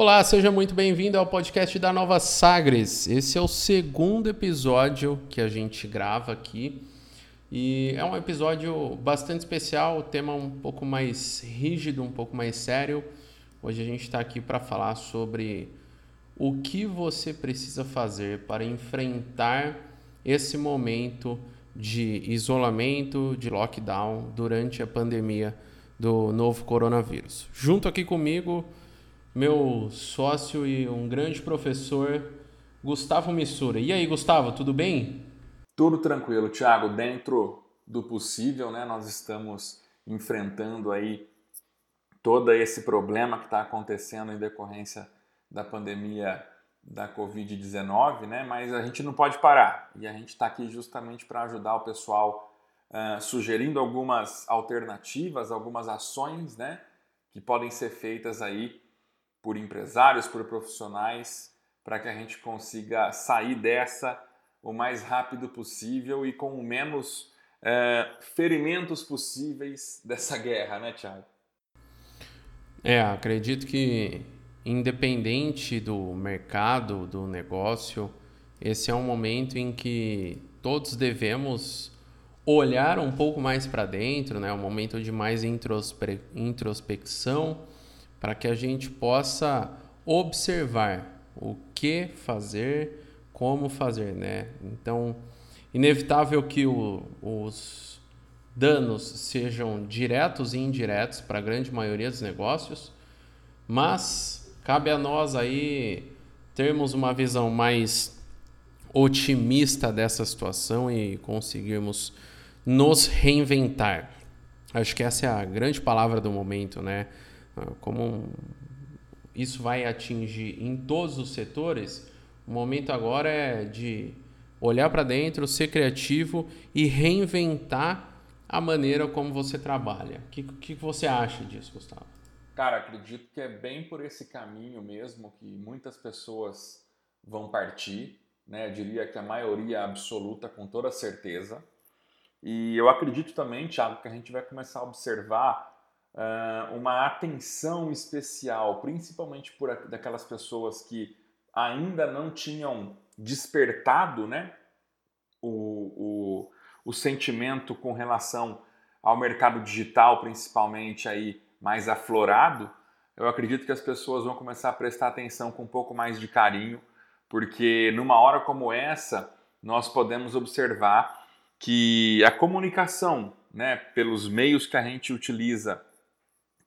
Olá, seja muito bem-vindo ao podcast da Nova Sagres. Esse é o segundo episódio que a gente grava aqui e é um episódio bastante especial, o tema um pouco mais rígido, um pouco mais sério. Hoje a gente está aqui para falar sobre o que você precisa fazer para enfrentar esse momento de isolamento, de lockdown durante a pandemia do novo coronavírus. Junto aqui comigo meu sócio e um grande professor, Gustavo Missura. E aí, Gustavo, tudo bem? Tudo tranquilo, Thiago. Dentro do possível, né? Nós estamos enfrentando aí todo esse problema que está acontecendo em decorrência da pandemia da Covid-19, né? Mas a gente não pode parar e a gente está aqui justamente para ajudar o pessoal, uh, sugerindo algumas alternativas, algumas ações, né? Que podem ser feitas aí por empresários, por profissionais, para que a gente consiga sair dessa o mais rápido possível e com menos é, ferimentos possíveis dessa guerra, né, Tiago? É, acredito que independente do mercado, do negócio, esse é um momento em que todos devemos olhar um pouco mais para dentro, né? Um momento de mais introspe introspecção para que a gente possa observar o que fazer, como fazer, né? Então, inevitável que o, os danos sejam diretos e indiretos para a grande maioria dos negócios, mas cabe a nós aí termos uma visão mais otimista dessa situação e conseguirmos nos reinventar. Acho que essa é a grande palavra do momento, né? Ah, como isso vai atingir em todos os setores, o momento agora é de olhar para dentro, ser criativo e reinventar a maneira como você trabalha. O que, que você acha disso, Gustavo? Cara, acredito que é bem por esse caminho mesmo que muitas pessoas vão partir, né? Eu diria que a maioria absoluta, com toda certeza. E eu acredito também, Thiago, que a gente vai começar a observar uh, uma atenção especial, principalmente por daquelas pessoas que ainda não tinham despertado né, o, o, o sentimento com relação ao mercado digital, principalmente aí mais aflorado, eu acredito que as pessoas vão começar a prestar atenção com um pouco mais de carinho, porque numa hora como essa, nós podemos observar que a comunicação, né, pelos meios que a gente utiliza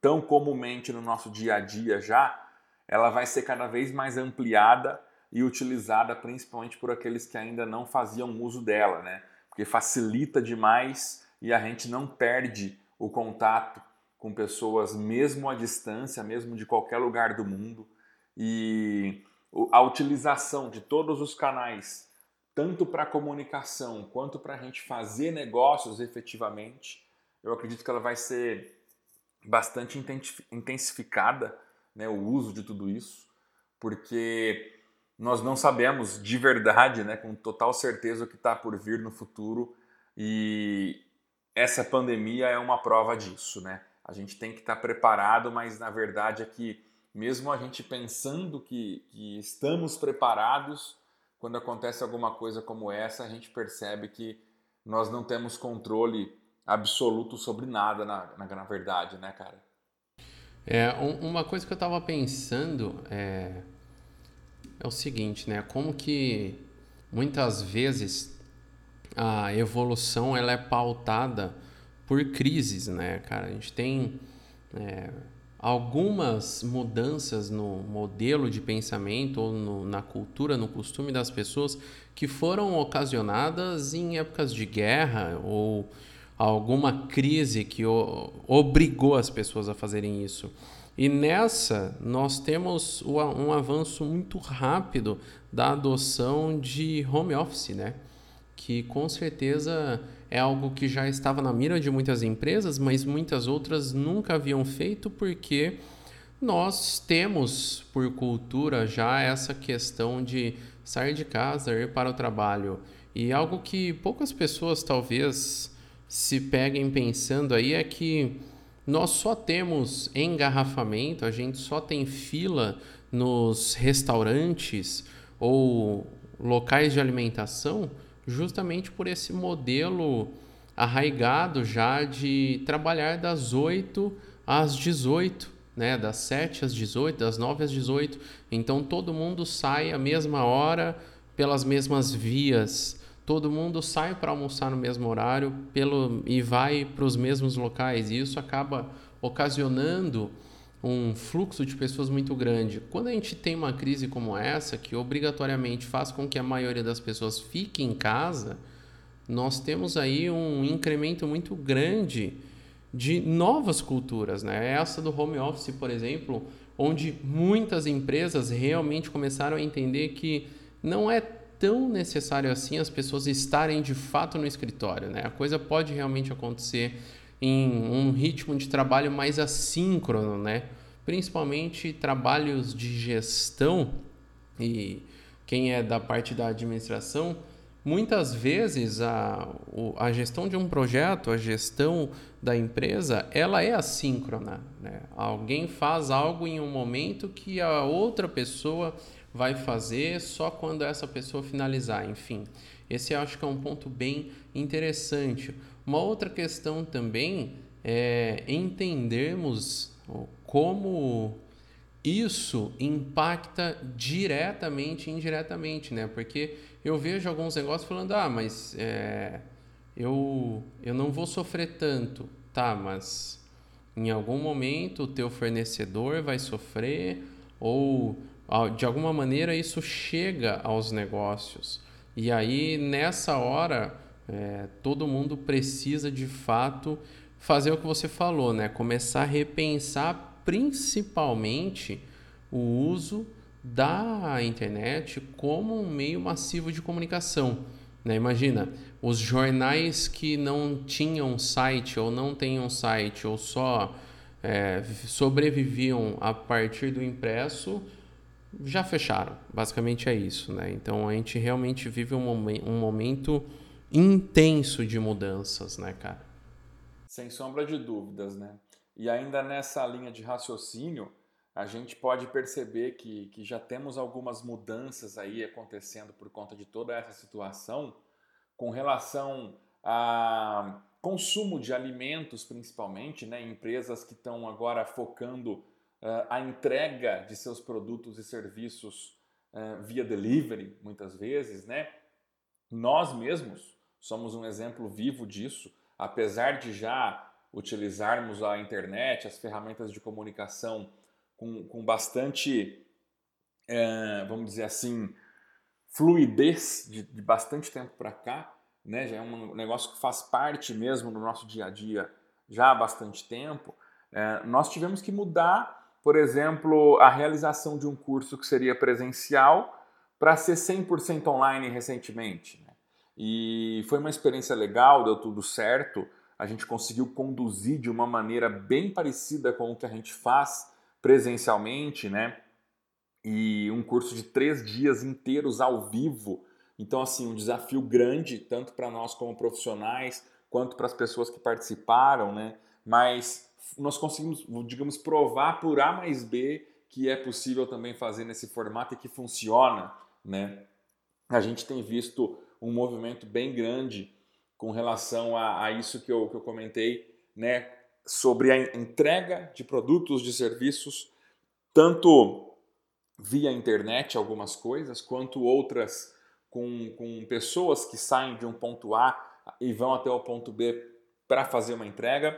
tão comumente no nosso dia a dia já, ela vai ser cada vez mais ampliada e utilizada principalmente por aqueles que ainda não faziam uso dela, né? Porque facilita demais e a gente não perde o contato com pessoas mesmo à distância, mesmo de qualquer lugar do mundo. E a utilização de todos os canais, tanto para comunicação quanto para a gente fazer negócios efetivamente, eu acredito que ela vai ser bastante intensificada né, o uso de tudo isso, porque nós não sabemos de verdade, né, com total certeza, o que está por vir no futuro e essa pandemia é uma prova disso. Né? A gente tem que estar tá preparado, mas na verdade é que, mesmo a gente pensando que, que estamos preparados, quando acontece alguma coisa como essa, a gente percebe que nós não temos controle absoluto sobre nada, na, na, na verdade, né, cara? É, um, uma coisa que eu tava pensando é, é o seguinte, né? Como que muitas vezes a evolução ela é pautada por crises, né, cara? A gente tem é, algumas mudanças no modelo de pensamento ou no, na cultura, no costume das pessoas que foram ocasionadas em épocas de guerra ou alguma crise que obrigou as pessoas a fazerem isso. E nessa, nós temos um avanço muito rápido da adoção de home office, né? Que com certeza é algo que já estava na mira de muitas empresas, mas muitas outras nunca haviam feito porque nós temos por cultura já essa questão de sair de casa, ir para o trabalho. E algo que poucas pessoas talvez se peguem pensando aí é que nós só temos engarrafamento, a gente só tem fila nos restaurantes ou locais de alimentação justamente por esse modelo arraigado já de trabalhar das 8 às 18, né? das 7 às 18, das 9 às 18. Então todo mundo sai à mesma hora, pelas mesmas vias. Todo mundo sai para almoçar no mesmo horário pelo, e vai para os mesmos locais. E isso acaba ocasionando um fluxo de pessoas muito grande. Quando a gente tem uma crise como essa, que obrigatoriamente faz com que a maioria das pessoas fique em casa, nós temos aí um incremento muito grande de novas culturas, né? Essa do home office, por exemplo, onde muitas empresas realmente começaram a entender que não é tão necessário assim as pessoas estarem de fato no escritório, né? A coisa pode realmente acontecer em um ritmo de trabalho mais assíncrono, né? Principalmente trabalhos de gestão e quem é da parte da administração, muitas vezes a, a gestão de um projeto, a gestão da empresa, ela é assíncrona. Né? Alguém faz algo em um momento que a outra pessoa vai fazer só quando essa pessoa finalizar, enfim. Esse acho que é um ponto bem interessante. Uma outra questão também é entendermos como isso impacta diretamente e indiretamente, né? Porque eu vejo alguns negócios falando, ah, mas é, eu, eu não vou sofrer tanto. Tá, mas em algum momento o teu fornecedor vai sofrer ou de alguma maneira isso chega aos negócios. E aí, nessa hora, é, todo mundo precisa de fato fazer o que você falou, né? Começar a repensar principalmente o uso da internet como um meio massivo de comunicação. Né? Imagina, os jornais que não tinham site ou não um site ou só é, sobreviviam a partir do impresso já fecharam. Basicamente é isso. Né? Então a gente realmente vive um, momen um momento intenso de mudanças, né, cara? Sem sombra de dúvidas, né? E ainda nessa linha de raciocínio, a gente pode perceber que, que já temos algumas mudanças aí acontecendo por conta de toda essa situação com relação a consumo de alimentos, principalmente, né? Empresas que estão agora focando a entrega de seus produtos e serviços uh, via delivery, muitas vezes, né? Nós mesmos somos um exemplo vivo disso, apesar de já utilizarmos a internet, as ferramentas de comunicação com, com bastante, é, vamos dizer assim, fluidez de, de bastante tempo para cá, né? já é um negócio que faz parte mesmo do nosso dia a dia já há bastante tempo, é, nós tivemos que mudar, por exemplo, a realização de um curso que seria presencial para ser 100% online recentemente. E foi uma experiência legal, deu tudo certo. A gente conseguiu conduzir de uma maneira bem parecida com o que a gente faz presencialmente, né? E um curso de três dias inteiros ao vivo. Então, assim, um desafio grande, tanto para nós como profissionais, quanto para as pessoas que participaram, né? Mas nós conseguimos, digamos, provar por A mais B que é possível também fazer nesse formato e que funciona, né? A gente tem visto um movimento bem grande com relação a, a isso que eu, que eu comentei, né, sobre a entrega de produtos, de serviços, tanto via internet, algumas coisas, quanto outras com, com pessoas que saem de um ponto A e vão até o ponto B para fazer uma entrega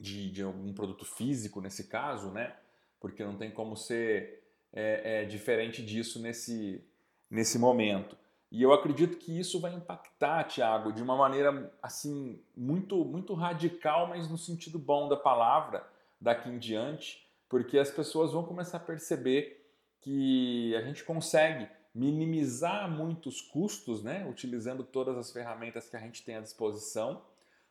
de, de algum produto físico, nesse caso, né? Porque não tem como ser é, é, diferente disso nesse, nesse momento. E eu acredito que isso vai impactar, Tiago, de uma maneira assim muito muito radical, mas no sentido bom da palavra daqui em diante, porque as pessoas vão começar a perceber que a gente consegue minimizar muitos custos, né, utilizando todas as ferramentas que a gente tem à disposição,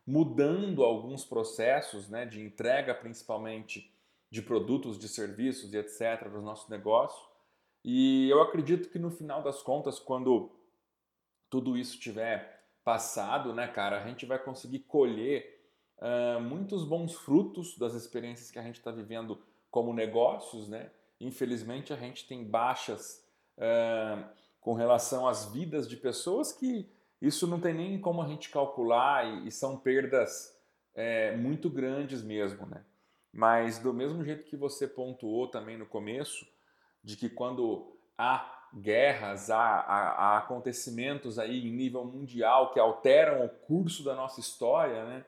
mudando alguns processos, né, de entrega principalmente de produtos, de serviços e etc. do nosso negócio. E eu acredito que no final das contas, quando tudo isso tiver passado, né, cara, a gente vai conseguir colher uh, muitos bons frutos das experiências que a gente está vivendo como negócios, né? Infelizmente a gente tem baixas uh, com relação às vidas de pessoas que isso não tem nem como a gente calcular e, e são perdas é, muito grandes mesmo, né? Mas do mesmo jeito que você pontuou também no começo, de que quando há guerras, há, há, há acontecimentos aí em nível mundial que alteram o curso da nossa história, né?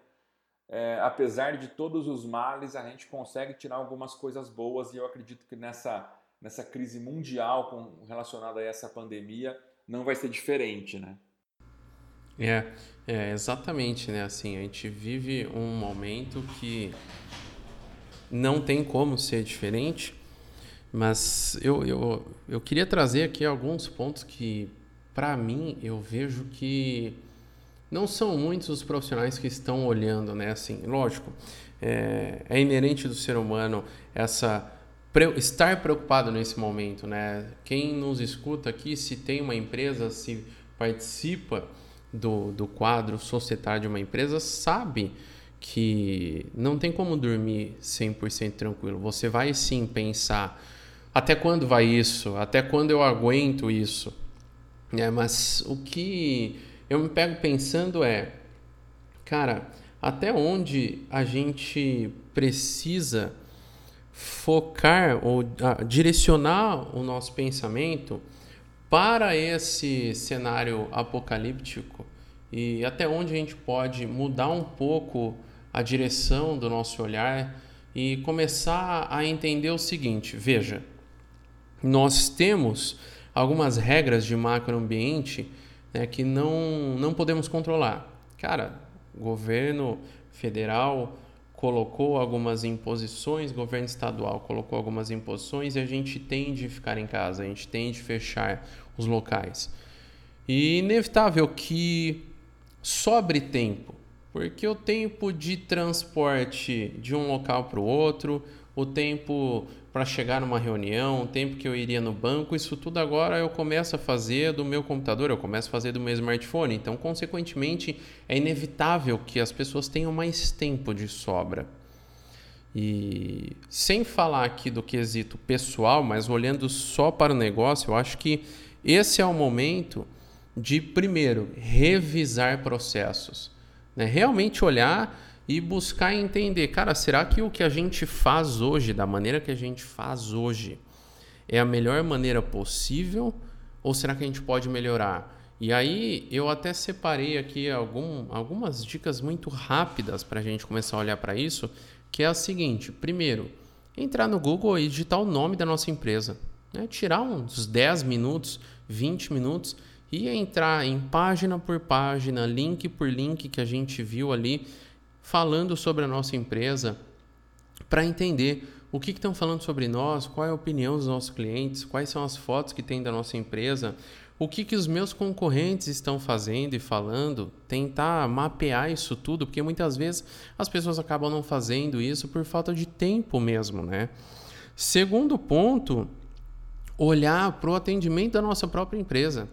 É, apesar de todos os males, a gente consegue tirar algumas coisas boas e eu acredito que nessa, nessa crise mundial com, relacionada a essa pandemia não vai ser diferente, né? É, é, exatamente, né? Assim, a gente vive um momento que não tem como ser diferente, mas eu, eu, eu queria trazer aqui alguns pontos que, para mim, eu vejo que não são muitos os profissionais que estão olhando, né? Assim, lógico, é, é inerente do ser humano essa estar preocupado nesse momento, né? Quem nos escuta aqui, se tem uma empresa, se participa do, do quadro societário de uma empresa sabe que não tem como dormir 100% tranquilo. Você vai sim pensar até quando vai isso? Até quando eu aguento isso? É, mas o que eu me pego pensando é, cara, até onde a gente precisa focar ou ah, direcionar o nosso pensamento para esse cenário apocalíptico e até onde a gente pode mudar um pouco a direção do nosso olhar e começar a entender o seguinte: veja, nós temos algumas regras de macroambiente né, que não, não podemos controlar. Cara, governo federal colocou algumas imposições, governo estadual colocou algumas imposições e a gente tem de ficar em casa, a gente tem de fechar os locais. E inevitável que sobre tempo, porque o tempo de transporte de um local para o outro, o tempo para chegar numa reunião, o tempo que eu iria no banco, isso tudo agora eu começo a fazer do meu computador, eu começo a fazer do meu smartphone. Então, consequentemente, é inevitável que as pessoas tenham mais tempo de sobra. E sem falar aqui do quesito pessoal, mas olhando só para o negócio, eu acho que esse é o momento de, primeiro, revisar processos. Né? Realmente olhar e buscar entender, cara, será que o que a gente faz hoje, da maneira que a gente faz hoje, é a melhor maneira possível ou será que a gente pode melhorar? E aí eu até separei aqui algum, algumas dicas muito rápidas para a gente começar a olhar para isso, que é a seguinte: primeiro, entrar no Google e digitar o nome da nossa empresa, né? tirar uns 10 minutos, 20 minutos e entrar em página por página, link por link que a gente viu ali falando sobre a nossa empresa para entender o que estão falando sobre nós, qual é a opinião dos nossos clientes, quais são as fotos que tem da nossa empresa, o que, que os meus concorrentes estão fazendo e falando, tentar mapear isso tudo, porque muitas vezes as pessoas acabam não fazendo isso por falta de tempo mesmo, né? Segundo ponto, olhar para o atendimento da nossa própria empresa.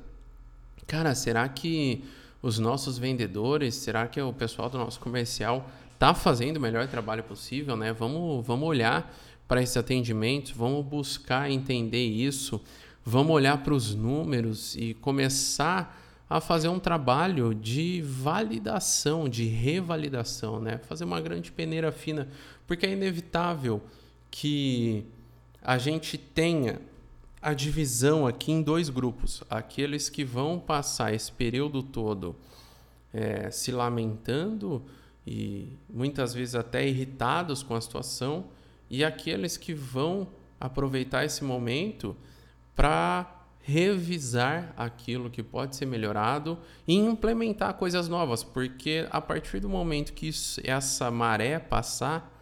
Cara, será que os nossos vendedores, será que o pessoal do nosso comercial está fazendo o melhor trabalho possível, né? Vamos, vamos olhar para esses atendimentos, vamos buscar entender isso, vamos olhar para os números e começar a fazer um trabalho de validação, de revalidação, né? Fazer uma grande peneira fina, porque é inevitável que a gente tenha a divisão aqui em dois grupos: aqueles que vão passar esse período todo é, se lamentando e muitas vezes até irritados com a situação, e aqueles que vão aproveitar esse momento para revisar aquilo que pode ser melhorado e implementar coisas novas, porque a partir do momento que isso, essa maré passar,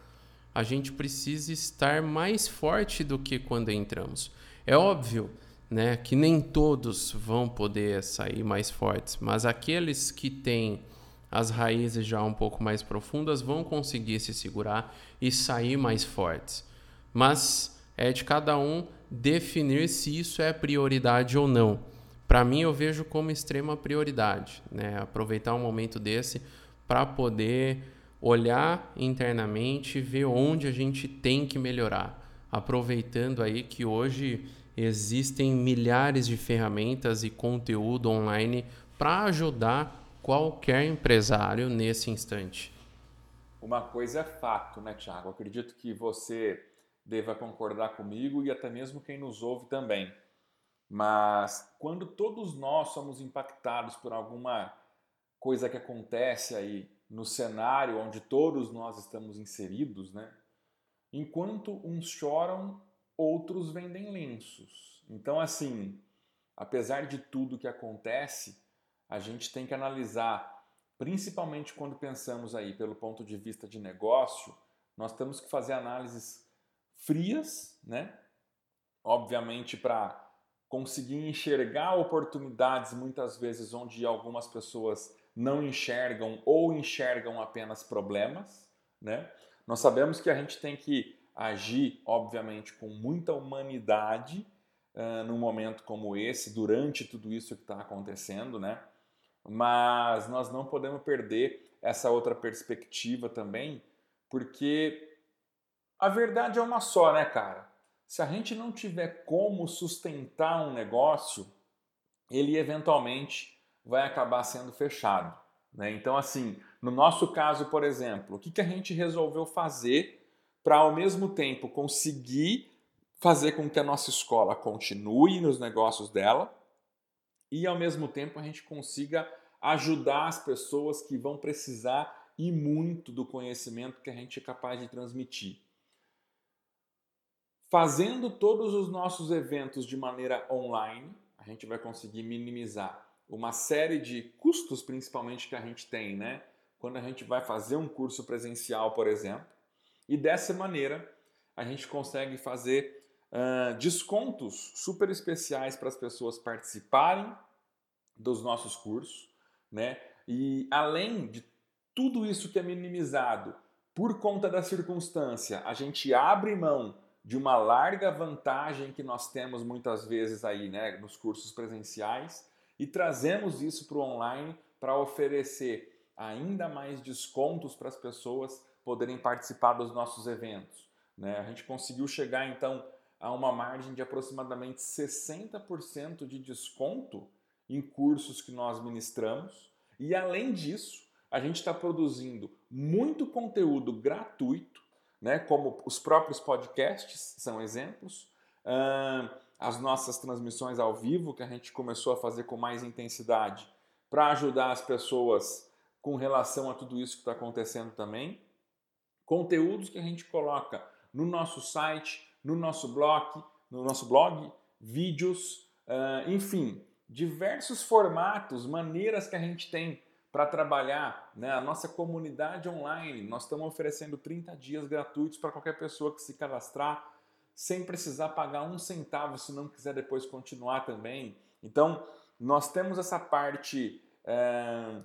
a gente precisa estar mais forte do que quando entramos. É óbvio né, que nem todos vão poder sair mais fortes, mas aqueles que têm as raízes já um pouco mais profundas vão conseguir se segurar e sair mais fortes. Mas é de cada um definir se isso é prioridade ou não. Para mim, eu vejo como extrema prioridade, né? Aproveitar um momento desse para poder olhar internamente e ver onde a gente tem que melhorar, aproveitando aí que hoje existem milhares de ferramentas e conteúdo online para ajudar qualquer empresário nesse instante. Uma coisa é fato, né, Tiago? Acredito que você deva concordar comigo e até mesmo quem nos ouve também. Mas quando todos nós somos impactados por alguma coisa que acontece aí no cenário onde todos nós estamos inseridos, né? Enquanto uns choram, outros vendem lenços. Então, assim, apesar de tudo que acontece, a gente tem que analisar, principalmente quando pensamos aí pelo ponto de vista de negócio, nós temos que fazer análises frias, né? Obviamente para conseguir enxergar oportunidades muitas vezes onde algumas pessoas não enxergam ou enxergam apenas problemas, né? Nós sabemos que a gente tem que agir, obviamente, com muita humanidade uh, num momento como esse, durante tudo isso que está acontecendo, né? Mas nós não podemos perder essa outra perspectiva também, porque a verdade é uma só, né, cara? Se a gente não tiver como sustentar um negócio, ele eventualmente vai acabar sendo fechado. Né? Então, assim, no nosso caso, por exemplo, o que, que a gente resolveu fazer para, ao mesmo tempo, conseguir fazer com que a nossa escola continue nos negócios dela e, ao mesmo tempo, a gente consiga ajudar as pessoas que vão precisar e muito do conhecimento que a gente é capaz de transmitir. Fazendo todos os nossos eventos de maneira online, a gente vai conseguir minimizar uma série de custos, principalmente que a gente tem, né? Quando a gente vai fazer um curso presencial, por exemplo, e dessa maneira a gente consegue fazer uh, descontos super especiais para as pessoas participarem dos nossos cursos, né? E além de tudo isso que é minimizado por conta da circunstância, a gente abre mão de uma larga vantagem que nós temos muitas vezes aí, né, nos cursos presenciais e trazemos isso para o online para oferecer ainda mais descontos para as pessoas poderem participar dos nossos eventos. Né? A gente conseguiu chegar então a uma margem de aproximadamente 60% de desconto em cursos que nós ministramos e além disso a gente está produzindo muito conteúdo gratuito né? como os próprios podcasts são exemplos, uh, as nossas transmissões ao vivo, que a gente começou a fazer com mais intensidade, para ajudar as pessoas com relação a tudo isso que está acontecendo também. Conteúdos que a gente coloca no nosso site, no nosso blog, no nosso blog, vídeos, uh, enfim, diversos formatos, maneiras que a gente tem para trabalhar né, a nossa comunidade online. Nós estamos oferecendo 30 dias gratuitos para qualquer pessoa que se cadastrar, sem precisar pagar um centavo se não quiser depois continuar também. Então, nós temos essa parte, é,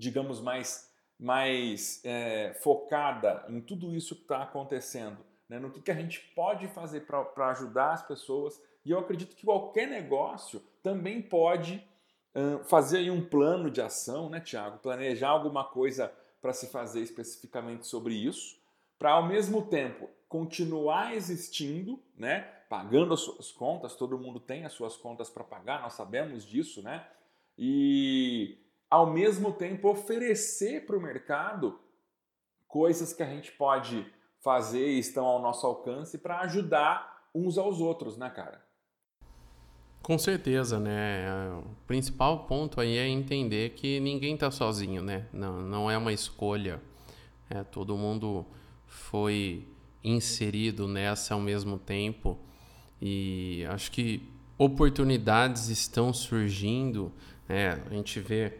digamos, mais, mais é, focada em tudo isso que está acontecendo, né, no que, que a gente pode fazer para ajudar as pessoas. E eu acredito que qualquer negócio também pode fazer um plano de ação, né, Tiago? Planejar alguma coisa para se fazer especificamente sobre isso, para ao mesmo tempo continuar existindo, né, pagando as suas contas, todo mundo tem as suas contas para pagar, nós sabemos disso, né? E ao mesmo tempo oferecer para o mercado coisas que a gente pode fazer e estão ao nosso alcance para ajudar uns aos outros, né, cara? Com certeza, né? O principal ponto aí é entender que ninguém está sozinho, né? Não, não é uma escolha. É, todo mundo foi inserido nessa ao mesmo tempo e acho que oportunidades estão surgindo. É, a gente vê,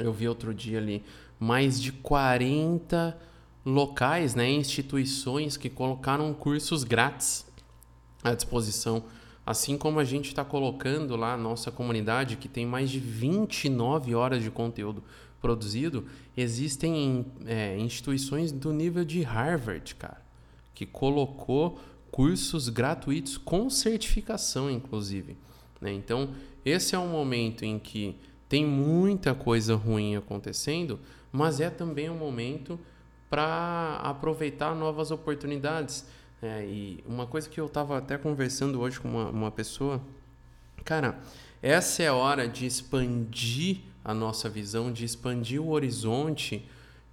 eu vi outro dia ali, mais de 40 locais, né, instituições que colocaram cursos grátis à disposição Assim como a gente está colocando lá a nossa comunidade, que tem mais de 29 horas de conteúdo produzido, existem é, instituições do nível de Harvard, cara, que colocou cursos gratuitos com certificação, inclusive. Né? Então, esse é um momento em que Tem muita coisa ruim acontecendo, mas é também um momento para aproveitar novas oportunidades. É, e uma coisa que eu estava até conversando hoje com uma, uma pessoa, cara, essa é a hora de expandir a nossa visão, de expandir o horizonte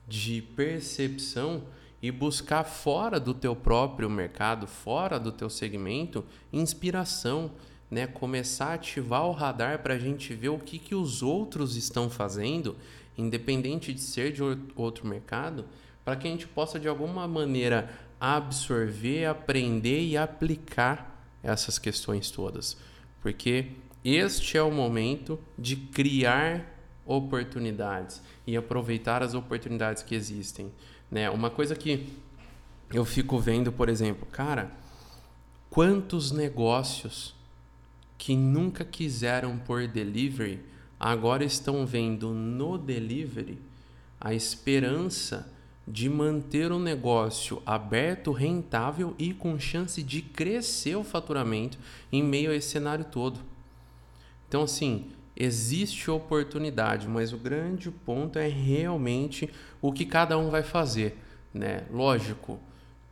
de percepção e buscar fora do teu próprio mercado, fora do teu segmento, inspiração, né? Começar a ativar o radar para a gente ver o que, que os outros estão fazendo, independente de ser de outro mercado, para que a gente possa de alguma maneira absorver, aprender e aplicar essas questões todas. Porque este é o momento de criar oportunidades e aproveitar as oportunidades que existem. Né? Uma coisa que eu fico vendo, por exemplo, cara, quantos negócios que nunca quiseram por delivery agora estão vendo no delivery a esperança de manter o negócio aberto, rentável e com chance de crescer o faturamento em meio a esse cenário todo. Então, assim, existe oportunidade, mas o grande ponto é realmente o que cada um vai fazer, né? Lógico,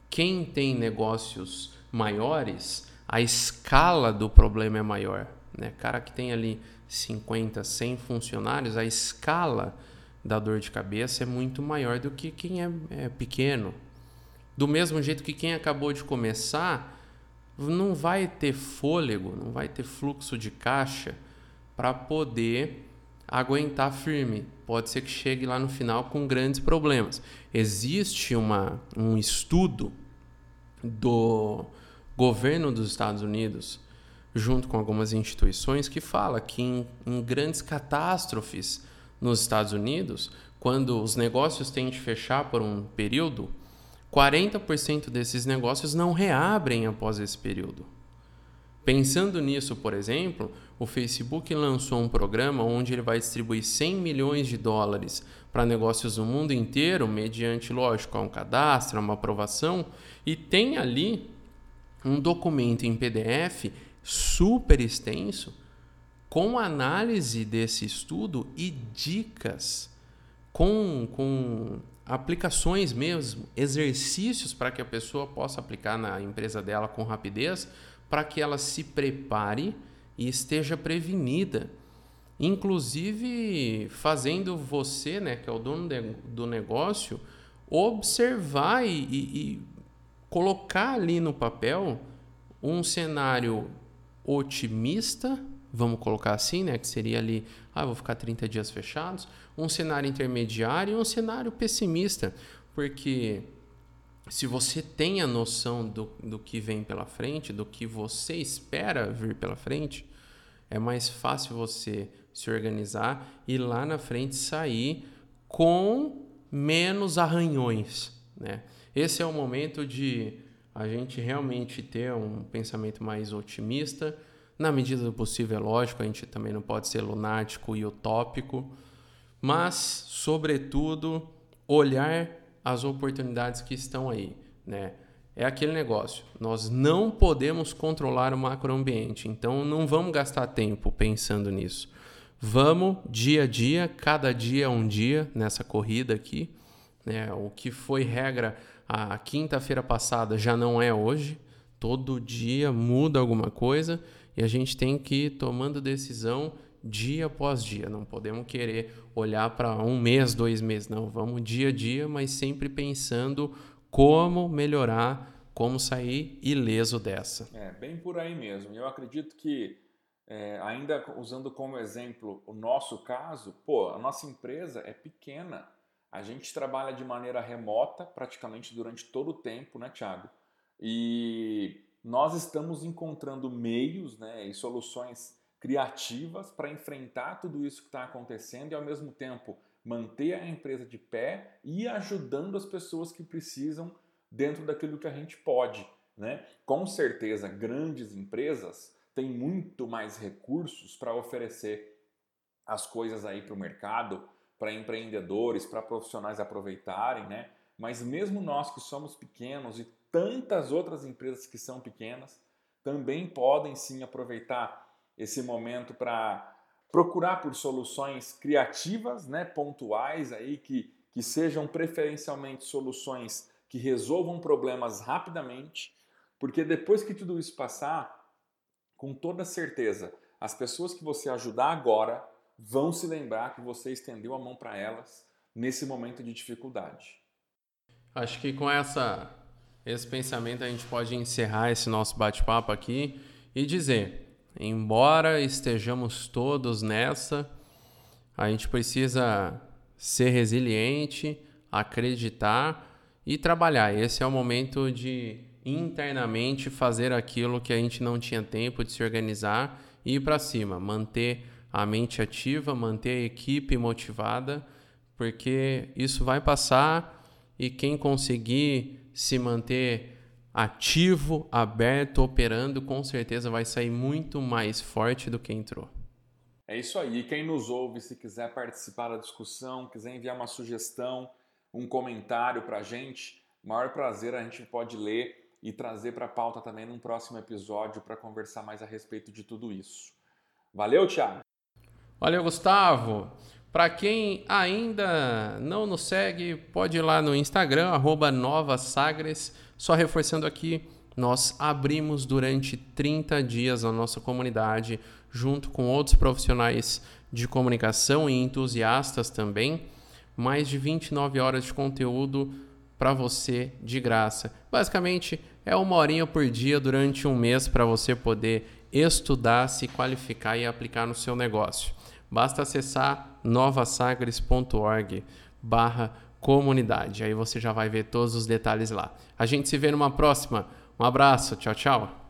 quem tem negócios maiores, a escala do problema é maior, né? Cara que tem ali 50, 100 funcionários, a escala da dor de cabeça é muito maior do que quem é, é pequeno. Do mesmo jeito que quem acabou de começar não vai ter fôlego, não vai ter fluxo de caixa para poder aguentar firme. Pode ser que chegue lá no final com grandes problemas. Existe uma, um estudo do governo dos Estados Unidos, junto com algumas instituições, que fala que em, em grandes catástrofes nos Estados Unidos, quando os negócios têm de fechar por um período, 40% desses negócios não reabrem após esse período. Pensando nisso, por exemplo, o Facebook lançou um programa onde ele vai distribuir 100 milhões de dólares para negócios no mundo inteiro, mediante, lógico, um cadastro, uma aprovação, e tem ali um documento em PDF super extenso com análise desse estudo e dicas, com, com aplicações mesmo, exercícios para que a pessoa possa aplicar na empresa dela com rapidez, para que ela se prepare e esteja prevenida. Inclusive fazendo você, né, que é o dono de, do negócio, observar e, e, e colocar ali no papel um cenário otimista, vamos colocar assim, né, que seria ali, ah, vou ficar 30 dias fechados, um cenário intermediário e um cenário pessimista, porque se você tem a noção do, do que vem pela frente, do que você espera vir pela frente, é mais fácil você se organizar e lá na frente sair com menos arranhões. Né? Esse é o momento de a gente realmente ter um pensamento mais otimista. Na medida do possível, é lógico, a gente também não pode ser lunático e utópico, mas, sobretudo, olhar as oportunidades que estão aí, né? É aquele negócio. Nós não podemos controlar o macroambiente, então não vamos gastar tempo pensando nisso. Vamos dia a dia, cada dia é um dia nessa corrida aqui. Né? O que foi regra a quinta-feira passada já não é hoje. Todo dia muda alguma coisa e a gente tem que ir tomando decisão dia após dia. Não podemos querer olhar para um mês, dois meses, não. Vamos dia a dia, mas sempre pensando como melhorar, como sair ileso dessa. É, bem por aí mesmo. Eu acredito que, é, ainda usando como exemplo o nosso caso, pô, a nossa empresa é pequena. A gente trabalha de maneira remota praticamente durante todo o tempo, né, Thiago? E nós estamos encontrando meios né, e soluções criativas para enfrentar tudo isso que está acontecendo e ao mesmo tempo manter a empresa de pé e ajudando as pessoas que precisam dentro daquilo que a gente pode. Né? Com certeza, grandes empresas têm muito mais recursos para oferecer as coisas aí para o mercado, para empreendedores, para profissionais aproveitarem, né? Mas mesmo nós que somos pequenos e tantas outras empresas que são pequenas também podem sim aproveitar esse momento para procurar por soluções criativas, né, pontuais aí que, que sejam preferencialmente soluções que resolvam problemas rapidamente, porque depois que tudo isso passar, com toda certeza, as pessoas que você ajudar agora vão se lembrar que você estendeu a mão para elas nesse momento de dificuldade. Acho que com essa esse pensamento a gente pode encerrar esse nosso bate-papo aqui e dizer: embora estejamos todos nessa, a gente precisa ser resiliente, acreditar e trabalhar. Esse é o momento de internamente fazer aquilo que a gente não tinha tempo de se organizar e ir para cima, manter a mente ativa, manter a equipe motivada, porque isso vai passar e quem conseguir se manter ativo, aberto, operando, com certeza vai sair muito mais forte do que entrou. É isso aí. Quem nos ouve, se quiser participar da discussão, quiser enviar uma sugestão, um comentário para a gente, maior prazer a gente pode ler e trazer para a pauta também num próximo episódio para conversar mais a respeito de tudo isso. Valeu, Thiago! Valeu, Gustavo! Para quem ainda não nos segue, pode ir lá no Instagram, arroba novasagres. Só reforçando aqui, nós abrimos durante 30 dias a nossa comunidade, junto com outros profissionais de comunicação e entusiastas também. Mais de 29 horas de conteúdo para você de graça. Basicamente, é uma horinha por dia durante um mês para você poder estudar, se qualificar e aplicar no seu negócio. Basta acessar novasagres.org barra comunidade. Aí você já vai ver todos os detalhes lá. A gente se vê numa próxima. Um abraço, tchau, tchau.